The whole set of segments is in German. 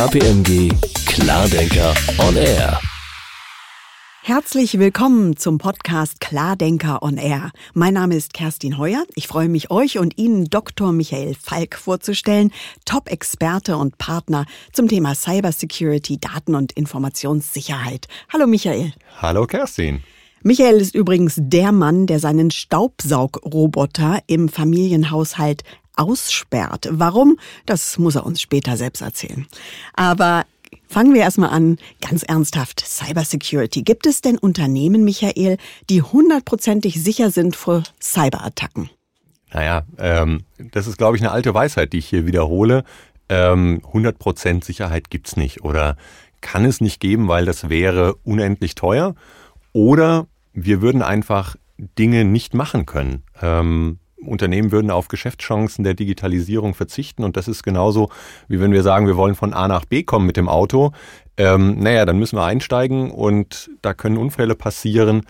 KPMG Klardenker on Air. Herzlich willkommen zum Podcast Klardenker on Air. Mein Name ist Kerstin Heuer. Ich freue mich, euch und Ihnen Dr. Michael Falk vorzustellen, Top-Experte und Partner zum Thema Cybersecurity, Daten- und Informationssicherheit. Hallo Michael. Hallo Kerstin. Michael ist übrigens der Mann, der seinen Staubsaugroboter im Familienhaushalt aussperrt. Warum? Das muss er uns später selbst erzählen. Aber Fangen wir erstmal an, ganz ernsthaft. Cybersecurity. Gibt es denn Unternehmen, Michael, die hundertprozentig sicher sind vor Cyberattacken? Naja, ähm, das ist, glaube ich, eine alte Weisheit, die ich hier wiederhole. Ähm, 100% Sicherheit gibt's nicht oder kann es nicht geben, weil das wäre unendlich teuer. Oder wir würden einfach Dinge nicht machen können. Ähm, Unternehmen würden auf Geschäftschancen der Digitalisierung verzichten. Und das ist genauso, wie wenn wir sagen, wir wollen von A nach B kommen mit dem Auto. Ähm, naja, dann müssen wir einsteigen und da können Unfälle passieren.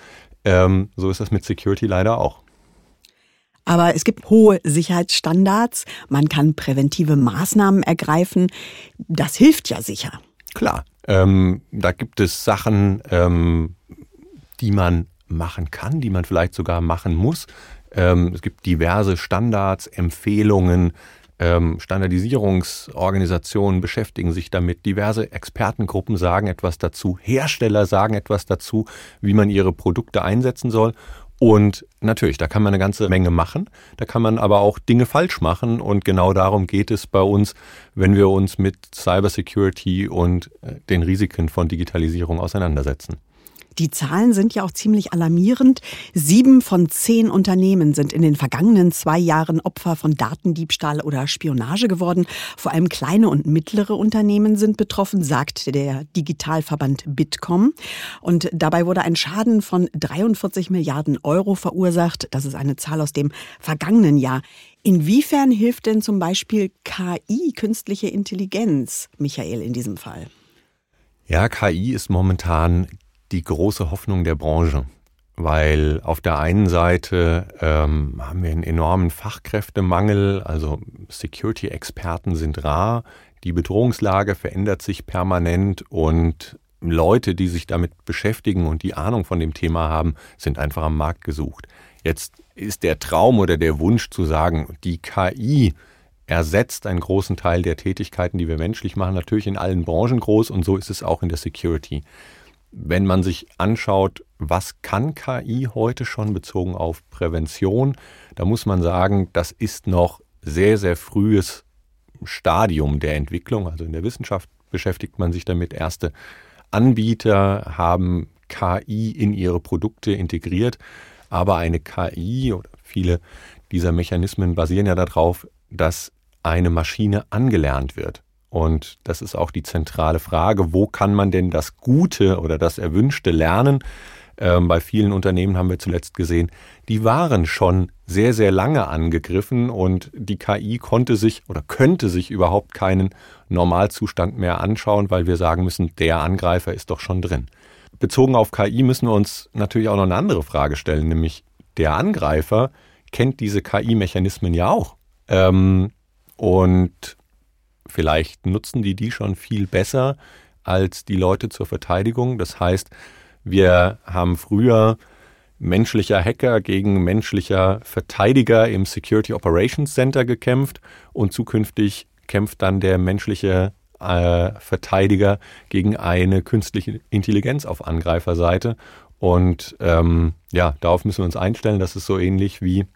Ähm, so ist das mit Security leider auch. Aber es gibt hohe Sicherheitsstandards. Man kann präventive Maßnahmen ergreifen. Das hilft ja sicher. Klar. Ähm, da gibt es Sachen, ähm, die man machen kann, die man vielleicht sogar machen muss. Ähm, es gibt diverse Standards, Empfehlungen, ähm, Standardisierungsorganisationen beschäftigen sich damit, diverse Expertengruppen sagen etwas dazu, Hersteller sagen etwas dazu, wie man ihre Produkte einsetzen soll. Und natürlich, da kann man eine ganze Menge machen, da kann man aber auch Dinge falsch machen und genau darum geht es bei uns, wenn wir uns mit Cybersecurity und äh, den Risiken von Digitalisierung auseinandersetzen. Die Zahlen sind ja auch ziemlich alarmierend. Sieben von zehn Unternehmen sind in den vergangenen zwei Jahren Opfer von Datendiebstahl oder Spionage geworden. Vor allem kleine und mittlere Unternehmen sind betroffen, sagt der Digitalverband Bitkom. Und dabei wurde ein Schaden von 43 Milliarden Euro verursacht. Das ist eine Zahl aus dem vergangenen Jahr. Inwiefern hilft denn zum Beispiel KI, künstliche Intelligenz, Michael, in diesem Fall? Ja, KI ist momentan die große Hoffnung der Branche, weil auf der einen Seite ähm, haben wir einen enormen Fachkräftemangel, also Security-Experten sind rar, die Bedrohungslage verändert sich permanent und Leute, die sich damit beschäftigen und die Ahnung von dem Thema haben, sind einfach am Markt gesucht. Jetzt ist der Traum oder der Wunsch zu sagen, die KI ersetzt einen großen Teil der Tätigkeiten, die wir menschlich machen, natürlich in allen Branchen groß und so ist es auch in der Security wenn man sich anschaut, was kann KI heute schon bezogen auf Prävention, da muss man sagen, das ist noch sehr, sehr frühes Stadium der Entwicklung. Also in der Wissenschaft beschäftigt man sich damit. Erste Anbieter haben KI in ihre Produkte integriert, aber eine KI oder viele dieser Mechanismen basieren ja darauf, dass eine Maschine angelernt wird. Und das ist auch die zentrale Frage, wo kann man denn das Gute oder das Erwünschte lernen? Ähm, bei vielen Unternehmen haben wir zuletzt gesehen, die waren schon sehr, sehr lange angegriffen und die KI konnte sich oder könnte sich überhaupt keinen Normalzustand mehr anschauen, weil wir sagen müssen, der Angreifer ist doch schon drin. Bezogen auf KI müssen wir uns natürlich auch noch eine andere Frage stellen, nämlich der Angreifer kennt diese KI-Mechanismen ja auch. Ähm, und Vielleicht nutzen die die schon viel besser als die Leute zur Verteidigung. Das heißt, wir haben früher menschlicher Hacker gegen menschlicher Verteidiger im Security Operations Center gekämpft und zukünftig kämpft dann der menschliche äh, Verteidiger gegen eine künstliche Intelligenz auf Angreiferseite. Und ähm, ja, darauf müssen wir uns einstellen. Das ist so ähnlich wie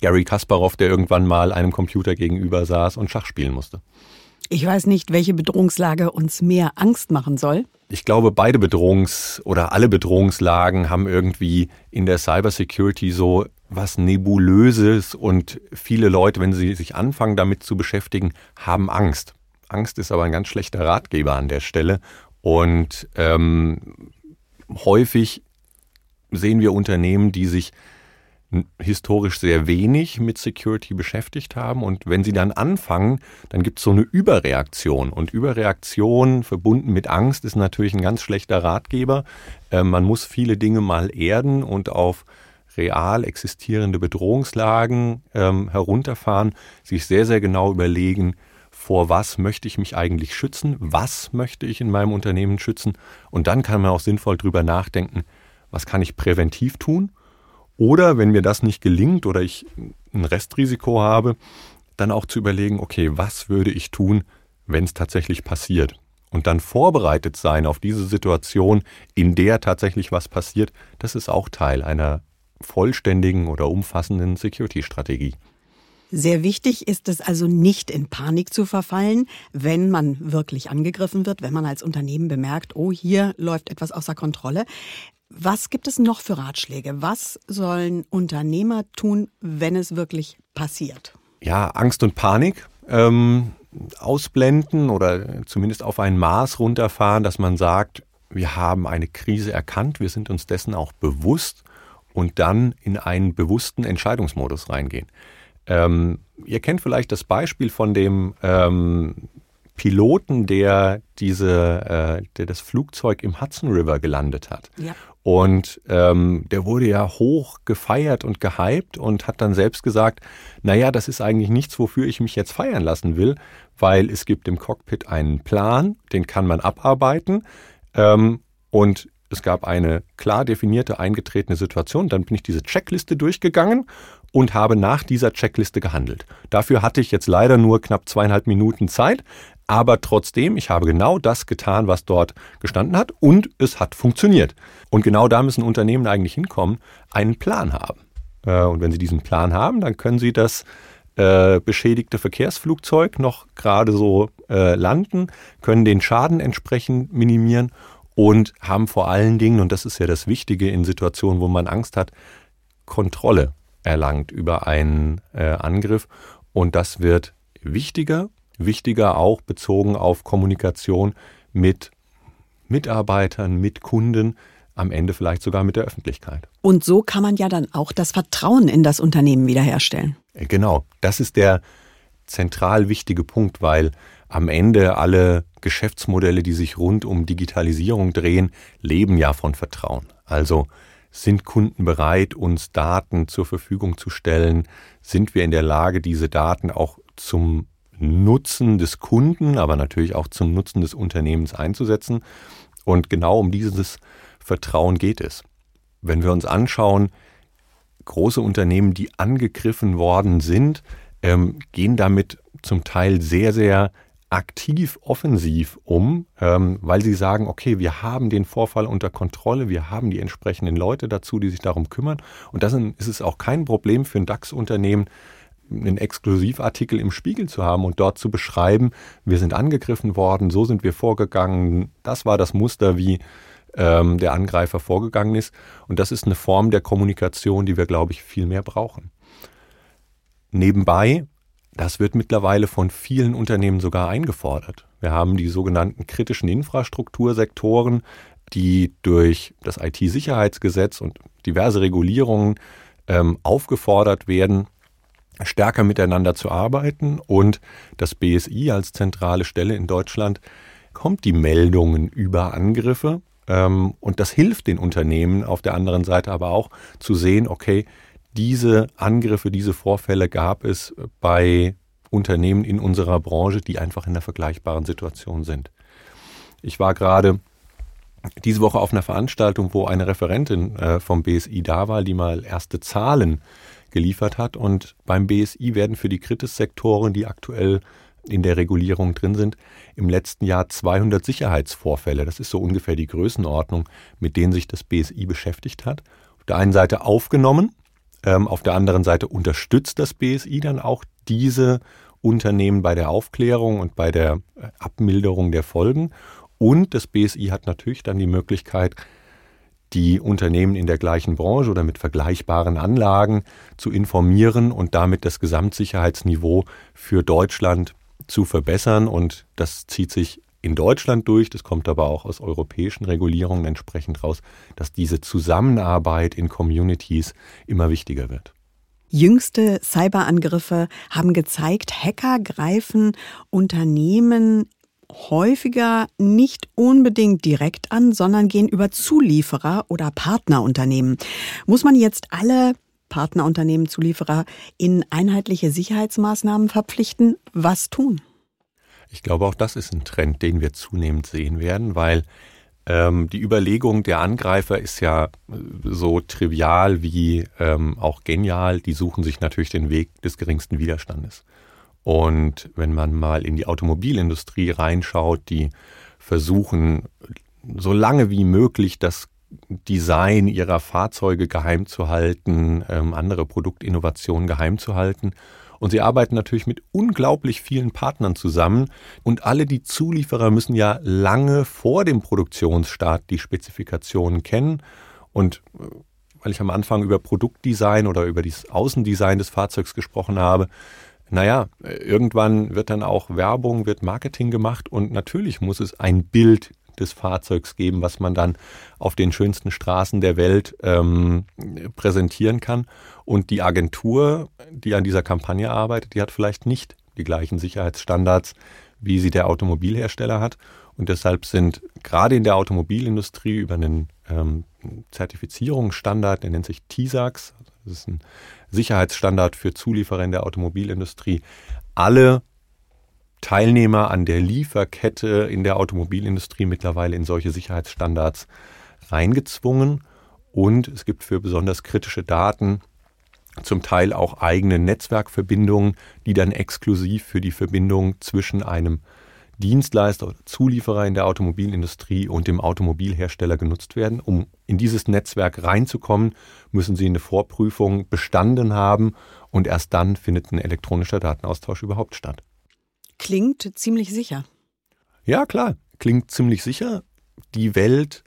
Gary Kasparov, der irgendwann mal einem Computer gegenüber saß und Schach spielen musste. Ich weiß nicht, welche Bedrohungslage uns mehr Angst machen soll. Ich glaube, beide Bedrohungs- oder alle Bedrohungslagen haben irgendwie in der Cybersecurity so was Nebulöses und viele Leute, wenn sie sich anfangen damit zu beschäftigen, haben Angst. Angst ist aber ein ganz schlechter Ratgeber an der Stelle und ähm, häufig sehen wir Unternehmen, die sich historisch sehr wenig mit Security beschäftigt haben. Und wenn sie dann anfangen, dann gibt es so eine Überreaktion. Und Überreaktion verbunden mit Angst ist natürlich ein ganz schlechter Ratgeber. Äh, man muss viele Dinge mal erden und auf real existierende Bedrohungslagen ähm, herunterfahren, sich sehr, sehr genau überlegen, vor was möchte ich mich eigentlich schützen, was möchte ich in meinem Unternehmen schützen und dann kann man auch sinnvoll drüber nachdenken, was kann ich präventiv tun oder wenn mir das nicht gelingt oder ich ein Restrisiko habe, dann auch zu überlegen, okay, was würde ich tun, wenn es tatsächlich passiert? Und dann vorbereitet sein auf diese Situation, in der tatsächlich was passiert, das ist auch Teil einer vollständigen oder umfassenden Security-Strategie. Sehr wichtig ist es also nicht in Panik zu verfallen, wenn man wirklich angegriffen wird, wenn man als Unternehmen bemerkt, oh, hier läuft etwas außer Kontrolle. Was gibt es noch für Ratschläge? Was sollen Unternehmer tun, wenn es wirklich passiert? Ja, Angst und Panik. Ähm, ausblenden oder zumindest auf ein Maß runterfahren, dass man sagt, wir haben eine Krise erkannt, wir sind uns dessen auch bewusst und dann in einen bewussten Entscheidungsmodus reingehen. Ähm, ihr kennt vielleicht das Beispiel von dem ähm, Piloten, der diese, äh, der das Flugzeug im Hudson River gelandet hat. Ja. Und ähm, der wurde ja hoch gefeiert und gehypt und hat dann selbst gesagt, naja, das ist eigentlich nichts, wofür ich mich jetzt feiern lassen will, weil es gibt im Cockpit einen Plan, den kann man abarbeiten. Ähm, und es gab eine klar definierte, eingetretene Situation. Dann bin ich diese Checkliste durchgegangen und habe nach dieser Checkliste gehandelt. Dafür hatte ich jetzt leider nur knapp zweieinhalb Minuten Zeit, aber trotzdem, ich habe genau das getan, was dort gestanden hat und es hat funktioniert. Und genau da müssen Unternehmen eigentlich hinkommen, einen Plan haben. Äh, und wenn sie diesen Plan haben, dann können sie das äh, beschädigte Verkehrsflugzeug noch gerade so äh, landen, können den Schaden entsprechend minimieren und haben vor allen Dingen, und das ist ja das Wichtige in Situationen, wo man Angst hat, Kontrolle erlangt über einen Angriff. Und das wird wichtiger, wichtiger auch bezogen auf Kommunikation mit Mitarbeitern, mit Kunden, am Ende vielleicht sogar mit der Öffentlichkeit. Und so kann man ja dann auch das Vertrauen in das Unternehmen wiederherstellen. Äh, genau, das ist der zentral wichtige Punkt, weil am Ende alle Geschäftsmodelle, die sich rund um Digitalisierung drehen, leben ja von Vertrauen. Also sind Kunden bereit, uns Daten zur Verfügung zu stellen? Sind wir in der Lage, diese Daten auch zum Nutzen des Kunden, aber natürlich auch zum Nutzen des Unternehmens einzusetzen? Und genau um dieses Vertrauen geht es. Wenn wir uns anschauen, große Unternehmen, die angegriffen worden sind, ähm, gehen damit zum Teil sehr, sehr aktiv, offensiv um, ähm, weil sie sagen, okay, wir haben den Vorfall unter Kontrolle, wir haben die entsprechenden Leute dazu, die sich darum kümmern. Und das ist es auch kein Problem für ein DAX-Unternehmen, einen Exklusivartikel im Spiegel zu haben und dort zu beschreiben, wir sind angegriffen worden, so sind wir vorgegangen, das war das Muster, wie ähm, der Angreifer vorgegangen ist. Und das ist eine Form der Kommunikation, die wir, glaube ich, viel mehr brauchen. Nebenbei das wird mittlerweile von vielen Unternehmen sogar eingefordert. Wir haben die sogenannten kritischen Infrastruktursektoren, die durch das IT-Sicherheitsgesetz und diverse Regulierungen ähm, aufgefordert werden, stärker miteinander zu arbeiten. Und das BSI als zentrale Stelle in Deutschland kommt die Meldungen über Angriffe. Ähm, und das hilft den Unternehmen auf der anderen Seite aber auch zu sehen, okay, diese Angriffe, diese Vorfälle gab es bei Unternehmen in unserer Branche, die einfach in einer vergleichbaren Situation sind. Ich war gerade diese Woche auf einer Veranstaltung, wo eine Referentin äh, vom BSI da war, die mal erste Zahlen geliefert hat. Und beim BSI werden für die Kritissektoren, die aktuell in der Regulierung drin sind, im letzten Jahr 200 Sicherheitsvorfälle, das ist so ungefähr die Größenordnung, mit denen sich das BSI beschäftigt hat, auf der einen Seite aufgenommen ähm, auf der anderen Seite unterstützt das BSI dann auch diese Unternehmen bei der Aufklärung und bei der äh, Abmilderung der Folgen. Und das BSI hat natürlich dann die Möglichkeit, die Unternehmen in der gleichen Branche oder mit vergleichbaren Anlagen zu informieren und damit das Gesamtsicherheitsniveau für Deutschland zu verbessern. Und das zieht sich in Deutschland durch, das kommt aber auch aus europäischen Regulierungen entsprechend raus, dass diese Zusammenarbeit in Communities immer wichtiger wird. Jüngste Cyberangriffe haben gezeigt, Hacker greifen Unternehmen häufiger nicht unbedingt direkt an, sondern gehen über Zulieferer oder Partnerunternehmen. Muss man jetzt alle Partnerunternehmen, Zulieferer in einheitliche Sicherheitsmaßnahmen verpflichten? Was tun? Ich glaube, auch das ist ein Trend, den wir zunehmend sehen werden, weil ähm, die Überlegung der Angreifer ist ja so trivial wie ähm, auch genial. Die suchen sich natürlich den Weg des geringsten Widerstandes. Und wenn man mal in die Automobilindustrie reinschaut, die versuchen, so lange wie möglich das Design ihrer Fahrzeuge geheim zu halten, ähm, andere Produktinnovationen geheim zu halten. Und sie arbeiten natürlich mit unglaublich vielen Partnern zusammen. Und alle die Zulieferer müssen ja lange vor dem Produktionsstart die Spezifikationen kennen. Und äh, weil ich am Anfang über Produktdesign oder über das Außendesign des Fahrzeugs gesprochen habe, naja, irgendwann wird dann auch Werbung, wird Marketing gemacht und natürlich muss es ein Bild des Fahrzeugs geben, was man dann auf den schönsten Straßen der Welt ähm, präsentieren kann. Und die Agentur, die an dieser Kampagne arbeitet, die hat vielleicht nicht die gleichen Sicherheitsstandards, wie sie der Automobilhersteller hat. Und deshalb sind gerade in der Automobilindustrie über einen ähm, Zertifizierungsstandard, der nennt sich TISAX, das ist ein Sicherheitsstandard für Zulieferer in der Automobilindustrie, alle Teilnehmer an der Lieferkette in der Automobilindustrie mittlerweile in solche Sicherheitsstandards reingezwungen. Und es gibt für besonders kritische Daten zum Teil auch eigene Netzwerkverbindungen, die dann exklusiv für die Verbindung zwischen einem Dienstleister oder Zulieferer in der Automobilindustrie und dem Automobilhersteller genutzt werden. Um in dieses Netzwerk reinzukommen, müssen Sie eine Vorprüfung bestanden haben und erst dann findet ein elektronischer Datenaustausch überhaupt statt. Klingt ziemlich sicher. Ja, klar, klingt ziemlich sicher. Die Welt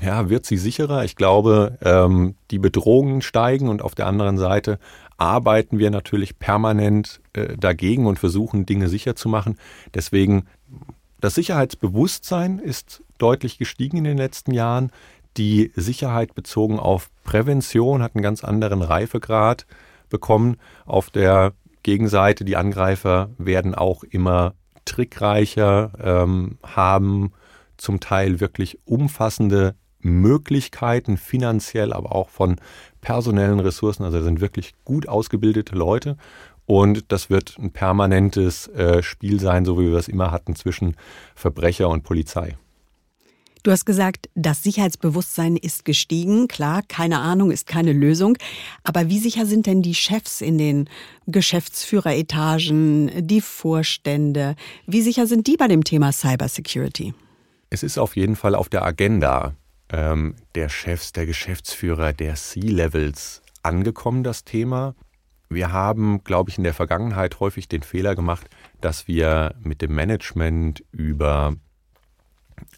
ja, wird sie sicherer. Ich glaube, ähm, die Bedrohungen steigen und auf der anderen Seite arbeiten wir natürlich permanent äh, dagegen und versuchen, Dinge sicher zu machen. Deswegen, das Sicherheitsbewusstsein ist deutlich gestiegen in den letzten Jahren. Die Sicherheit bezogen auf Prävention hat einen ganz anderen Reifegrad bekommen. Auf der Gegenseite, die Angreifer werden auch immer trickreicher, ähm, haben zum Teil wirklich umfassende Möglichkeiten, finanziell, aber auch von personellen Ressourcen. Also sind wirklich gut ausgebildete Leute. Und das wird ein permanentes äh, Spiel sein, so wie wir es immer hatten, zwischen Verbrecher und Polizei. Du hast gesagt, das Sicherheitsbewusstsein ist gestiegen. Klar, keine Ahnung ist keine Lösung. Aber wie sicher sind denn die Chefs in den Geschäftsführeretagen, die Vorstände? Wie sicher sind die bei dem Thema Cybersecurity? Es ist auf jeden Fall auf der Agenda ähm, der Chefs, der Geschäftsführer, der C-Levels angekommen, das Thema. Wir haben, glaube ich, in der Vergangenheit häufig den Fehler gemacht, dass wir mit dem Management über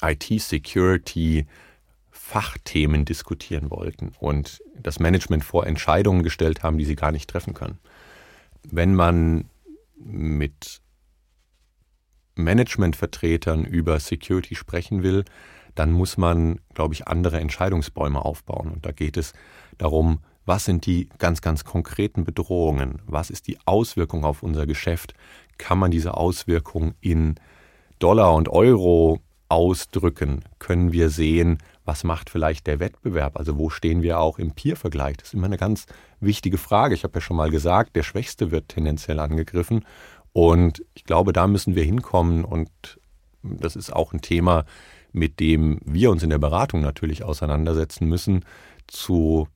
IT-Security Fachthemen diskutieren wollten und das Management vor Entscheidungen gestellt haben, die sie gar nicht treffen können. Wenn man mit Managementvertretern über Security sprechen will, dann muss man, glaube ich, andere Entscheidungsbäume aufbauen. Und da geht es darum, was sind die ganz, ganz konkreten Bedrohungen? Was ist die Auswirkung auf unser Geschäft? Kann man diese Auswirkung in Dollar und Euro ausdrücken, können wir sehen, was macht vielleicht der Wettbewerb? Also wo stehen wir auch im Peer-Vergleich? Das ist immer eine ganz wichtige Frage. Ich habe ja schon mal gesagt, der Schwächste wird tendenziell angegriffen. Und ich glaube, da müssen wir hinkommen. Und das ist auch ein Thema, mit dem wir uns in der Beratung natürlich auseinandersetzen müssen, zu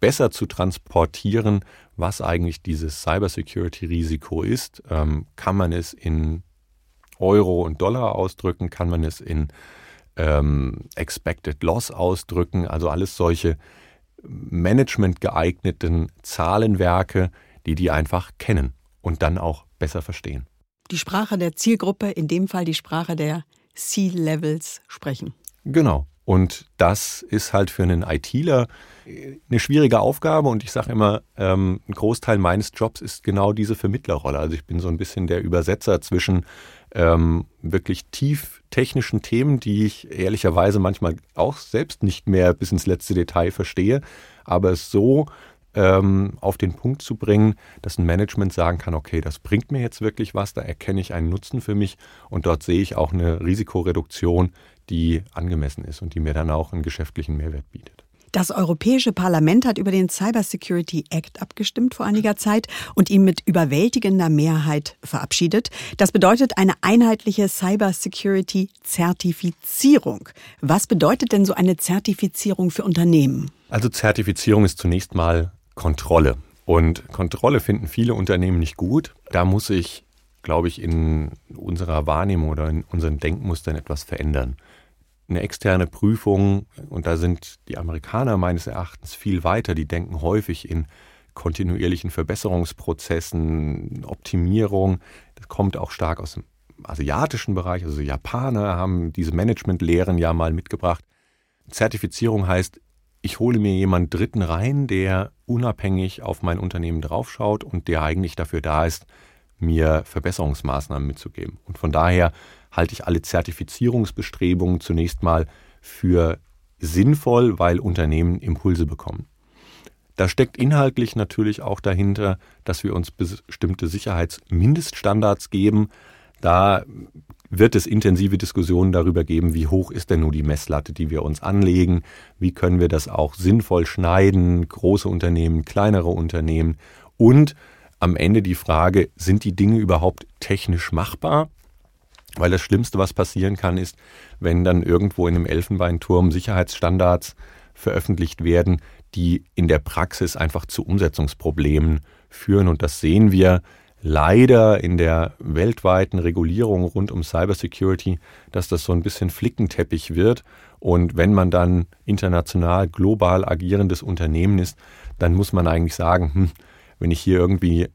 besser zu transportieren, was eigentlich dieses Cybersecurity-Risiko ist. Ähm, kann man es in Euro und Dollar ausdrücken, kann man es in ähm, Expected Loss ausdrücken, also alles solche Management geeigneten Zahlenwerke, die die einfach kennen und dann auch besser verstehen. Die Sprache der Zielgruppe, in dem Fall die Sprache der C-Levels sprechen. Genau. Und das ist halt für einen ITler eine schwierige Aufgabe. Und ich sage immer, ähm, ein Großteil meines Jobs ist genau diese Vermittlerrolle. Also ich bin so ein bisschen der Übersetzer zwischen ähm, wirklich tief technischen Themen, die ich ehrlicherweise manchmal auch selbst nicht mehr bis ins letzte Detail verstehe, aber es so ähm, auf den Punkt zu bringen, dass ein Management sagen kann, okay, das bringt mir jetzt wirklich was, da erkenne ich einen Nutzen für mich und dort sehe ich auch eine Risikoreduktion, die angemessen ist und die mir dann auch einen geschäftlichen Mehrwert bietet. Das Europäische Parlament hat über den Cyber Security Act abgestimmt vor einiger Zeit und ihn mit überwältigender Mehrheit verabschiedet. Das bedeutet eine einheitliche Cyber Security Zertifizierung. Was bedeutet denn so eine Zertifizierung für Unternehmen? Also Zertifizierung ist zunächst mal Kontrolle. Und Kontrolle finden viele Unternehmen nicht gut. Da muss ich, glaube ich, in unserer Wahrnehmung oder in unseren Denkmustern etwas verändern eine externe Prüfung, und da sind die Amerikaner meines Erachtens viel weiter, die denken häufig in kontinuierlichen Verbesserungsprozessen, Optimierung. Das kommt auch stark aus dem asiatischen Bereich. Also Japaner haben diese Managementlehren ja mal mitgebracht. Zertifizierung heißt, ich hole mir jemanden Dritten rein, der unabhängig auf mein Unternehmen draufschaut und der eigentlich dafür da ist, mir Verbesserungsmaßnahmen mitzugeben. Und von daher halte ich alle Zertifizierungsbestrebungen zunächst mal für sinnvoll, weil Unternehmen Impulse bekommen. Da steckt inhaltlich natürlich auch dahinter, dass wir uns bestimmte Sicherheitsmindeststandards geben. Da wird es intensive Diskussionen darüber geben, wie hoch ist denn nur die Messlatte, die wir uns anlegen, wie können wir das auch sinnvoll schneiden, große Unternehmen, kleinere Unternehmen und am Ende die Frage, sind die Dinge überhaupt technisch machbar? Weil das Schlimmste, was passieren kann, ist, wenn dann irgendwo in einem Elfenbeinturm Sicherheitsstandards veröffentlicht werden, die in der Praxis einfach zu Umsetzungsproblemen führen. Und das sehen wir leider in der weltweiten Regulierung rund um Cybersecurity, dass das so ein bisschen Flickenteppich wird. Und wenn man dann international, global agierendes Unternehmen ist, dann muss man eigentlich sagen, hm, wenn ich hier irgendwie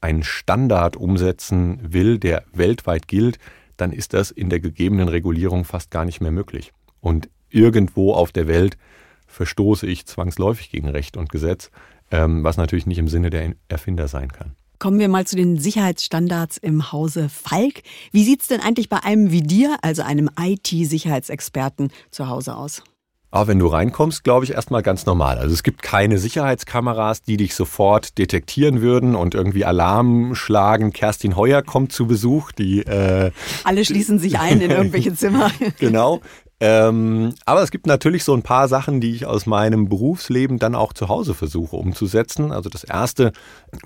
einen Standard umsetzen will, der weltweit gilt, dann ist das in der gegebenen Regulierung fast gar nicht mehr möglich. Und irgendwo auf der Welt verstoße ich zwangsläufig gegen Recht und Gesetz, ähm, was natürlich nicht im Sinne der Erfinder sein kann. Kommen wir mal zu den Sicherheitsstandards im Hause Falk. Wie sieht es denn eigentlich bei einem wie dir, also einem IT-Sicherheitsexperten, zu Hause aus? Aber wenn du reinkommst, glaube ich, erstmal ganz normal. Also es gibt keine Sicherheitskameras, die dich sofort detektieren würden und irgendwie Alarm schlagen. Kerstin Heuer kommt zu Besuch. Die äh, alle schließen sich ein in irgendwelche Zimmer. genau. Ähm, aber es gibt natürlich so ein paar Sachen, die ich aus meinem Berufsleben dann auch zu Hause versuche umzusetzen. Also das erste,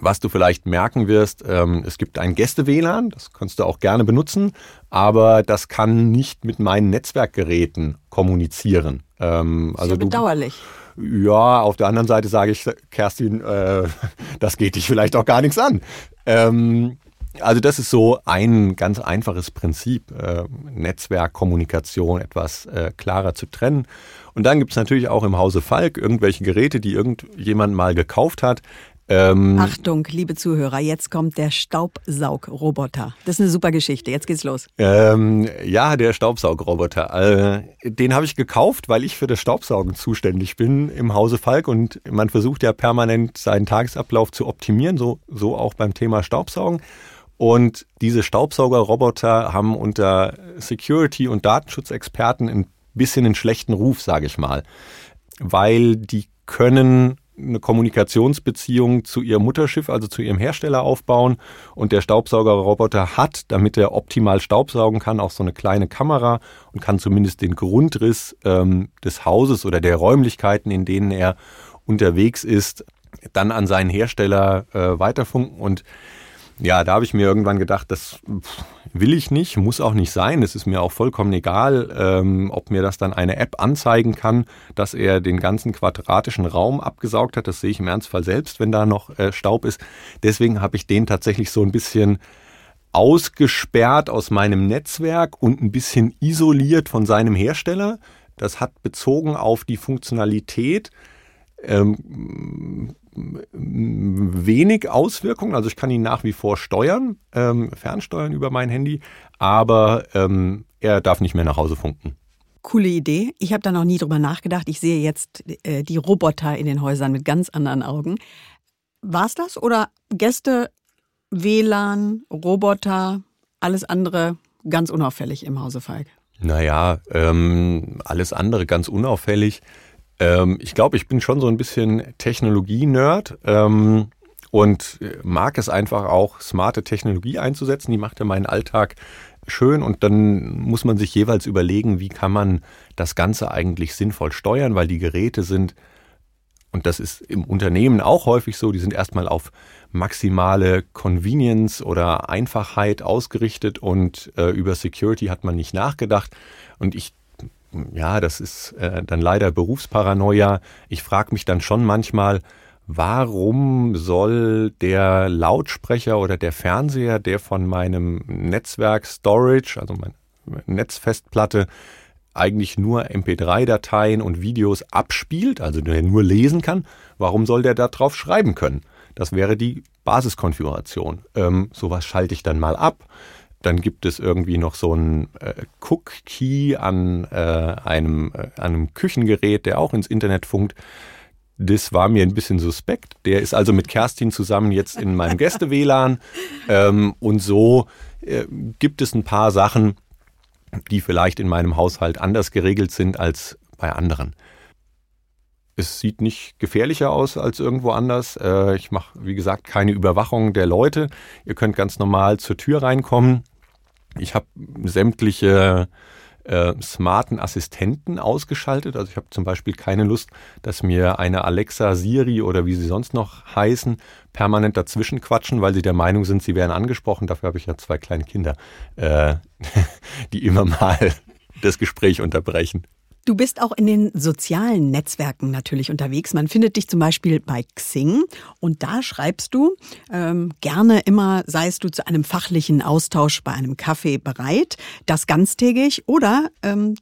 was du vielleicht merken wirst, ähm, es gibt ein Gäste-WLAN, das kannst du auch gerne benutzen, aber das kann nicht mit meinen Netzwerkgeräten kommunizieren. Ähm, also ja bedauerlich. Du, ja, auf der anderen Seite sage ich, Kerstin, äh, das geht dich vielleicht auch gar nichts an. Ähm, also das ist so ein ganz einfaches Prinzip, äh, Netzwerkkommunikation etwas äh, klarer zu trennen. Und dann gibt es natürlich auch im Hause Falk irgendwelche Geräte, die irgendjemand mal gekauft hat. Ähm, Achtung, liebe Zuhörer, jetzt kommt der Staubsaugroboter. Das ist eine super Geschichte. Jetzt geht's los. Ähm, ja, der Staubsaugroboter. Äh, den habe ich gekauft, weil ich für das Staubsaugen zuständig bin im Hause Falk und man versucht ja permanent seinen Tagesablauf zu optimieren, so, so auch beim Thema Staubsaugen. Und diese Staubsaugerroboter haben unter Security- und Datenschutzexperten ein bisschen einen schlechten Ruf, sage ich mal, weil die können eine Kommunikationsbeziehung zu ihrem Mutterschiff, also zu ihrem Hersteller aufbauen. Und der Staubsaugerroboter hat, damit er optimal staubsaugen kann, auch so eine kleine Kamera und kann zumindest den Grundriss ähm, des Hauses oder der Räumlichkeiten, in denen er unterwegs ist, dann an seinen Hersteller äh, weiterfunken. Und ja, da habe ich mir irgendwann gedacht, das will ich nicht, muss auch nicht sein. Es ist mir auch vollkommen egal, ähm, ob mir das dann eine App anzeigen kann, dass er den ganzen quadratischen Raum abgesaugt hat. Das sehe ich im Ernstfall selbst, wenn da noch äh, Staub ist. Deswegen habe ich den tatsächlich so ein bisschen ausgesperrt aus meinem Netzwerk und ein bisschen isoliert von seinem Hersteller. Das hat bezogen auf die Funktionalität ähm, wenig Auswirkungen. Also ich kann ihn nach wie vor steuern, ähm, fernsteuern über mein Handy, aber ähm, er darf nicht mehr nach Hause funken. Coole Idee. Ich habe da noch nie drüber nachgedacht. Ich sehe jetzt äh, die Roboter in den Häusern mit ganz anderen Augen. War es das oder Gäste, WLAN, Roboter, alles andere ganz unauffällig im Hause Falk? Naja, ähm, alles andere ganz unauffällig. Ähm, ich glaube, ich bin schon so ein bisschen Technologie-Nerd ähm, und mag es einfach auch, smarte Technologie einzusetzen. Die macht ja meinen Alltag schön und dann muss man sich jeweils überlegen, wie kann man das Ganze eigentlich sinnvoll steuern, weil die Geräte sind und das ist im Unternehmen auch häufig so, die sind erstmal auf maximale Convenience oder Einfachheit ausgerichtet und äh, über Security hat man nicht nachgedacht. Und ich, ja, das ist äh, dann leider Berufsparanoia. Ich frage mich dann schon manchmal, warum soll der Lautsprecher oder der Fernseher, der von meinem Netzwerk Storage, also meine Netzfestplatte, eigentlich nur MP3-Dateien und Videos abspielt, also der nur lesen kann, warum soll der da drauf schreiben können? Das wäre die Basiskonfiguration. Ähm, sowas schalte ich dann mal ab. Dann gibt es irgendwie noch so einen äh, Cook-Key an, äh, einem, äh, einem Küchengerät, der auch ins Internet funkt. Das war mir ein bisschen suspekt. Der ist also mit Kerstin zusammen jetzt in meinem Gäste-WLAN. Ähm, und so äh, gibt es ein paar Sachen, die vielleicht in meinem Haushalt anders geregelt sind als bei anderen. Es sieht nicht gefährlicher aus als irgendwo anders. Äh, ich mache, wie gesagt, keine Überwachung der Leute. Ihr könnt ganz normal zur Tür reinkommen. Ich habe sämtliche äh, smarten Assistenten ausgeschaltet. Also ich habe zum Beispiel keine Lust, dass mir eine Alexa, Siri oder wie sie sonst noch heißen, permanent dazwischen quatschen, weil sie der Meinung sind, sie wären angesprochen. Dafür habe ich ja zwei kleine Kinder, äh, die immer mal das Gespräch unterbrechen. Du bist auch in den sozialen Netzwerken natürlich unterwegs. Man findet dich zum Beispiel bei Xing und da schreibst du ähm, gerne immer, seist du zu einem fachlichen Austausch bei einem Kaffee bereit, das ganztägig oder ähm,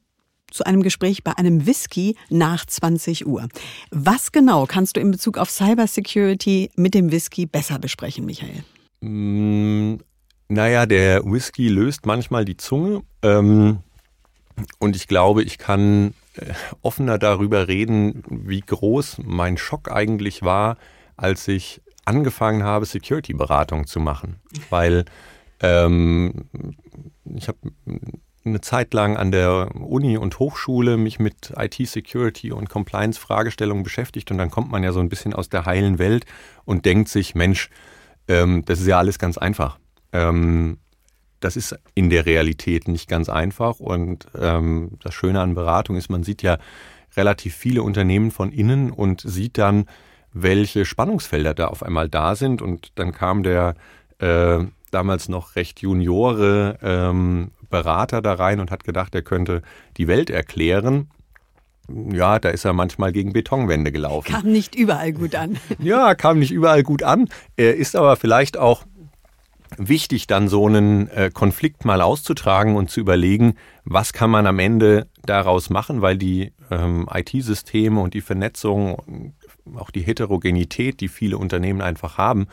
zu einem Gespräch bei einem Whisky nach 20 Uhr. Was genau kannst du in Bezug auf Cybersecurity mit dem Whisky besser besprechen, Michael? Mm, naja, der Whisky löst manchmal die Zunge. Ähm und ich glaube, ich kann äh, offener darüber reden, wie groß mein Schock eigentlich war, als ich angefangen habe, Security-Beratung zu machen. Weil ähm, ich habe eine Zeit lang an der Uni und Hochschule mich mit IT-Security und Compliance-Fragestellungen beschäftigt und dann kommt man ja so ein bisschen aus der heilen Welt und denkt sich, Mensch, ähm, das ist ja alles ganz einfach. Ähm, das ist in der Realität nicht ganz einfach. Und ähm, das Schöne an Beratung ist, man sieht ja relativ viele Unternehmen von innen und sieht dann, welche Spannungsfelder da auf einmal da sind. Und dann kam der äh, damals noch recht juniore ähm, Berater da rein und hat gedacht, er könnte die Welt erklären. Ja, da ist er manchmal gegen Betonwände gelaufen. Kam nicht überall gut an. ja, kam nicht überall gut an. Er ist aber vielleicht auch wichtig, dann so einen äh, Konflikt mal auszutragen und zu überlegen, was kann man am Ende daraus machen, weil die ähm, IT-Systeme und die Vernetzung, auch die Heterogenität, die viele Unternehmen einfach haben,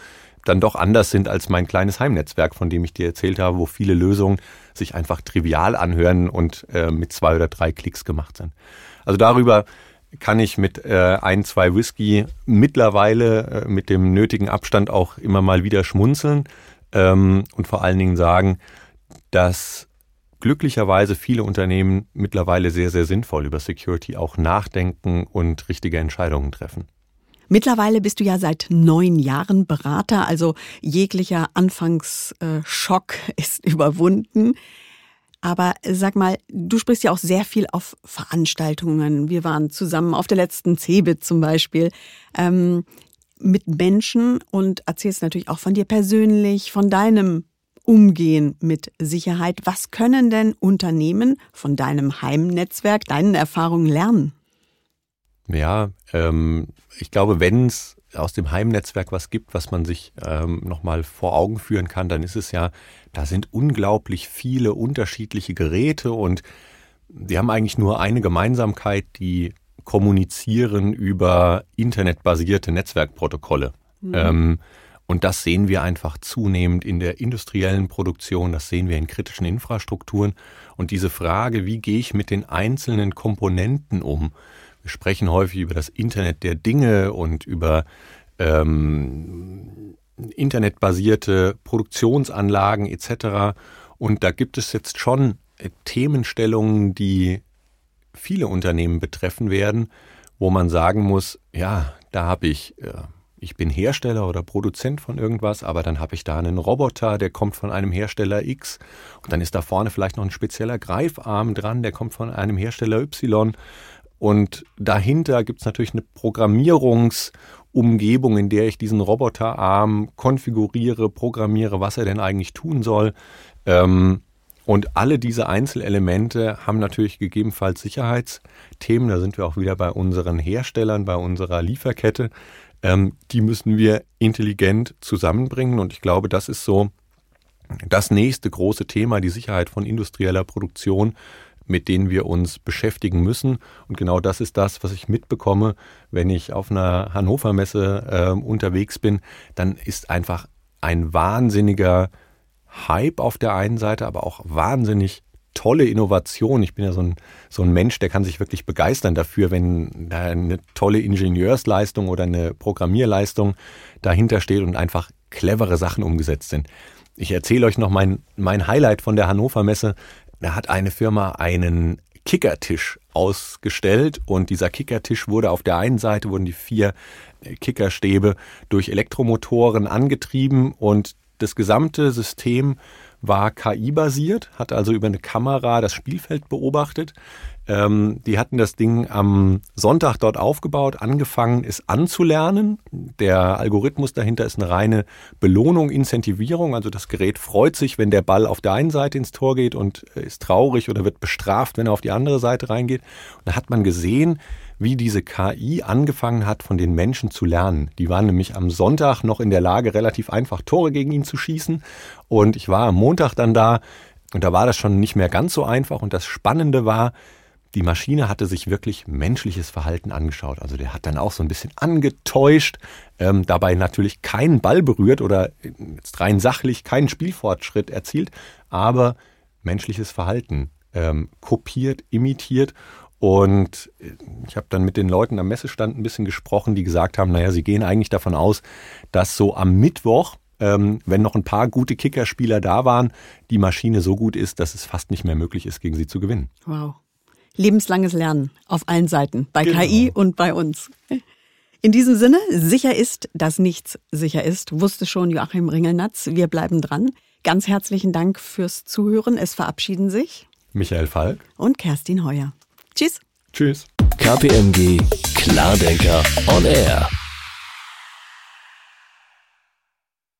dann doch anders sind als mein kleines Heimnetzwerk, von dem ich dir erzählt habe, wo viele Lösungen sich einfach trivial anhören und äh, mit zwei oder drei Klicks gemacht sind. Also darüber kann ich mit äh, ein, zwei Whisky mittlerweile äh, mit dem nötigen Abstand auch immer mal wieder schmunzeln ähm, und vor allen Dingen sagen, dass glücklicherweise viele Unternehmen mittlerweile sehr, sehr sinnvoll über Security auch nachdenken und richtige Entscheidungen treffen. Mittlerweile bist du ja seit neun Jahren Berater, also jeglicher Anfangsschock ist überwunden. Aber sag mal, du sprichst ja auch sehr viel auf Veranstaltungen. Wir waren zusammen auf der letzten CeBIT zum Beispiel. Ähm, mit Menschen und erzählst natürlich auch von dir persönlich, von deinem Umgehen mit Sicherheit. Was können denn Unternehmen von deinem Heimnetzwerk, deinen Erfahrungen lernen? Ja, ähm, ich glaube, wenn es aus dem Heimnetzwerk was gibt, was man sich ähm, nochmal vor Augen führen kann, dann ist es ja, da sind unglaublich viele unterschiedliche Geräte und die haben eigentlich nur eine Gemeinsamkeit, die kommunizieren über internetbasierte Netzwerkprotokolle. Mhm. Ähm, und das sehen wir einfach zunehmend in der industriellen Produktion, das sehen wir in kritischen Infrastrukturen. Und diese Frage, wie gehe ich mit den einzelnen Komponenten um? Wir sprechen häufig über das Internet der Dinge und über ähm, internetbasierte Produktionsanlagen etc. Und da gibt es jetzt schon Themenstellungen, die viele Unternehmen betreffen werden, wo man sagen muss, ja, da habe ich, äh, ich bin Hersteller oder Produzent von irgendwas, aber dann habe ich da einen Roboter, der kommt von einem Hersteller X und dann ist da vorne vielleicht noch ein spezieller Greifarm dran, der kommt von einem Hersteller Y Und dahinter gibt es natürlich eine Programmierungsumgebung, in der ich diesen Roboterarm konfiguriere, programmiere, was er denn eigentlich tun soll. Ähm, und alle diese Einzelelemente haben natürlich gegebenenfalls Sicherheitsthemen. Da sind wir auch wieder bei unseren Herstellern, bei unserer Lieferkette. Ähm, die müssen wir intelligent zusammenbringen. Und ich glaube, das ist so das nächste große Thema, die Sicherheit von industrieller Produktion, mit denen wir uns beschäftigen müssen. Und genau das ist das, was ich mitbekomme, wenn ich auf einer Hannover Messe äh, unterwegs bin. Dann ist einfach ein wahnsinniger Hype auf der einen Seite, aber auch wahnsinnig tolle Innovation. Ich bin ja so ein, so ein Mensch, der kann sich wirklich begeistern dafür, wenn da eine tolle Ingenieursleistung oder eine Programmierleistung dahinter steht und einfach clevere Sachen umgesetzt sind. Ich erzähle euch noch mein, mein Highlight von der Hannover Messe. Da hat eine Firma einen Kickertisch ausgestellt und dieser Kickertisch wurde auf der einen Seite wurden die vier Kickerstäbe durch Elektromotoren angetrieben und das gesamte System war KI-basiert, hat also über eine Kamera das Spielfeld beobachtet. Ähm, die hatten das Ding am Sonntag dort aufgebaut, angefangen es anzulernen. Der Algorithmus dahinter ist eine reine Belohnung, Incentivierung. Also das Gerät freut sich, wenn der Ball auf der einen Seite ins Tor geht und ist traurig oder wird bestraft, wenn er auf die andere Seite reingeht. Und da hat man gesehen, wie diese KI angefangen hat, von den Menschen zu lernen. Die waren nämlich am Sonntag noch in der Lage, relativ einfach Tore gegen ihn zu schießen. Und ich war am Montag dann da und da war das schon nicht mehr ganz so einfach. Und das Spannende war, die Maschine hatte sich wirklich menschliches Verhalten angeschaut. Also der hat dann auch so ein bisschen angetäuscht, ähm, dabei natürlich keinen Ball berührt oder jetzt rein sachlich keinen Spielfortschritt erzielt, aber menschliches Verhalten ähm, kopiert, imitiert und ich habe dann mit den Leuten am Messestand ein bisschen gesprochen, die gesagt haben, naja, sie gehen eigentlich davon aus, dass so am Mittwoch, ähm, wenn noch ein paar gute Kickerspieler da waren, die Maschine so gut ist, dass es fast nicht mehr möglich ist, gegen sie zu gewinnen. Wow. Lebenslanges Lernen auf allen Seiten, bei genau. KI und bei uns. In diesem Sinne, sicher ist, dass nichts sicher ist, wusste schon Joachim Ringelnatz. Wir bleiben dran. Ganz herzlichen Dank fürs Zuhören. Es verabschieden sich Michael Falk und Kerstin Heuer. Tschüss. Tschüss. KPMG Klardenker on Air.